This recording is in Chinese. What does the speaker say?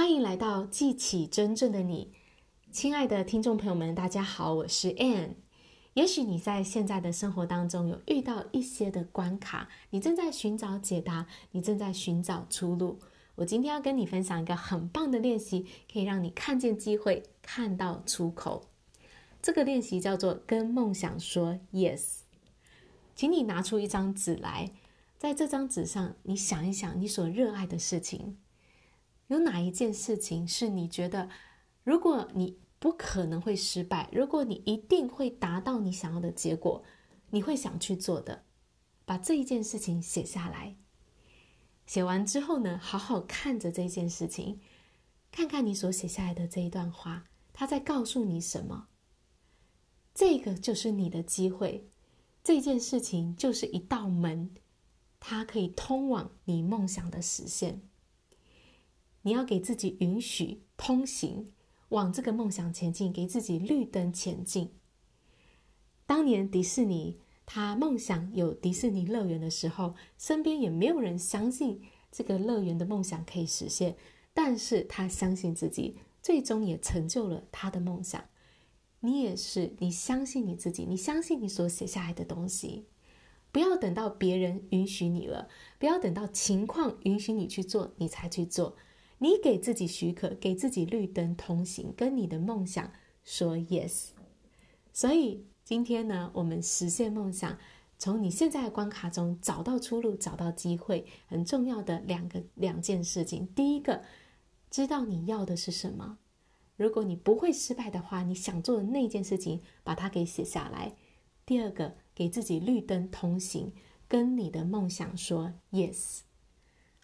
欢迎来到记起真正的你，亲爱的听众朋友们，大家好，我是 Ann。也许你在现在的生活当中有遇到一些的关卡，你正在寻找解答，你正在寻找出路。我今天要跟你分享一个很棒的练习，可以让你看见机会，看到出口。这个练习叫做跟梦想说 Yes。请你拿出一张纸来，在这张纸上，你想一想你所热爱的事情。有哪一件事情是你觉得，如果你不可能会失败，如果你一定会达到你想要的结果，你会想去做的？把这一件事情写下来。写完之后呢，好好看着这件事情，看看你所写下来的这一段话，它在告诉你什么？这个就是你的机会，这件事情就是一道门，它可以通往你梦想的实现。你要给自己允许通行，往这个梦想前进，给自己绿灯前进。当年迪士尼他梦想有迪士尼乐园的时候，身边也没有人相信这个乐园的梦想可以实现，但是他相信自己，最终也成就了他的梦想。你也是，你相信你自己，你相信你所写下来的东西，不要等到别人允许你了，不要等到情况允许你去做，你才去做。你给自己许可，给自己绿灯通行，跟你的梦想说 yes。所以今天呢，我们实现梦想，从你现在的关卡中找到出路，找到机会，很重要的两个两件事情。第一个，知道你要的是什么。如果你不会失败的话，你想做的那件事情，把它给写下来。第二个，给自己绿灯通行，跟你的梦想说 yes。